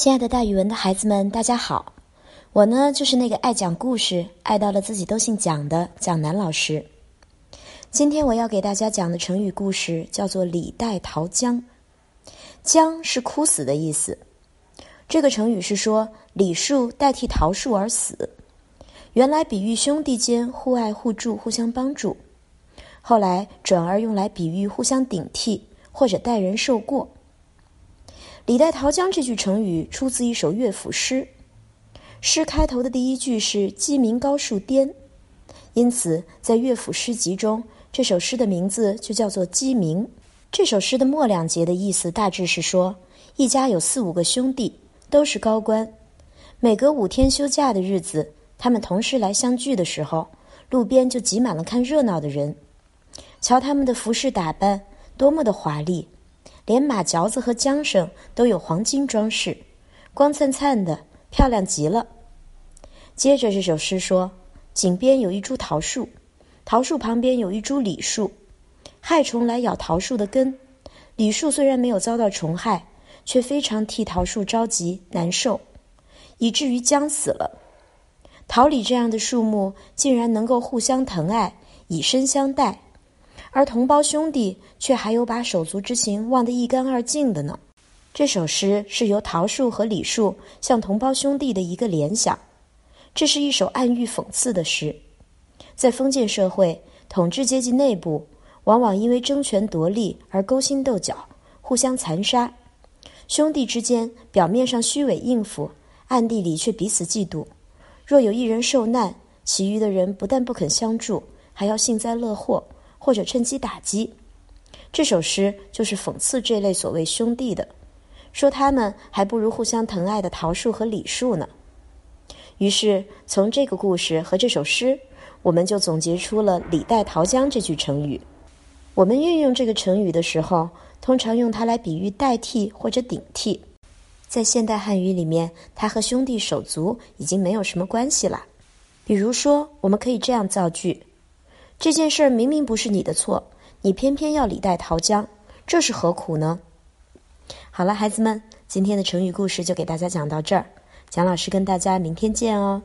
亲爱的，大语文的孩子们，大家好！我呢，就是那个爱讲故事、爱到了自己都姓蒋的蒋楠老师。今天我要给大家讲的成语故事叫做“李代桃僵”。僵是枯死的意思。这个成语是说李树代替桃树而死，原来比喻兄弟间互爱互助、互相帮助，后来转而用来比喻互相顶替或者代人受过。李代桃僵这句成语出自一首乐府诗，诗开头的第一句是“鸡鸣高树颠”，因此在乐府诗集中，这首诗的名字就叫做《鸡鸣》。这首诗的末两节的意思大致是说，一家有四五个兄弟，都是高官，每隔五天休假的日子，他们同时来相聚的时候，路边就挤满了看热闹的人，瞧他们的服饰打扮多么的华丽。连马嚼子和缰绳都有黄金装饰，光灿灿的，漂亮极了。接着这首诗说：井边有一株桃树，桃树旁边有一株李树，害虫来咬桃树的根。李树虽然没有遭到虫害，却非常替桃树着急难受，以至于僵死了。桃李这样的树木竟然能够互相疼爱，以身相待。而同胞兄弟却还有把手足之情忘得一干二净的呢。这首诗是由桃树和李树向同胞兄弟的一个联想，这是一首暗喻讽刺的诗。在封建社会，统治阶级内部往往因为争权夺利而勾心斗角，互相残杀。兄弟之间表面上虚伪应付，暗地里却彼此嫉妒。若有一人受难，其余的人不但不肯相助，还要幸灾乐祸。或者趁机打击，这首诗就是讽刺这类所谓兄弟的，说他们还不如互相疼爱的桃树和李树呢。于是从这个故事和这首诗，我们就总结出了“李代桃僵”这句成语。我们运用这个成语的时候，通常用它来比喻代替或者顶替。在现代汉语里面，它和兄弟手足已经没有什么关系了。比如说，我们可以这样造句。这件事明明不是你的错，你偏偏要李代桃僵，这是何苦呢？好了，孩子们，今天的成语故事就给大家讲到这儿，蒋老师跟大家明天见哦。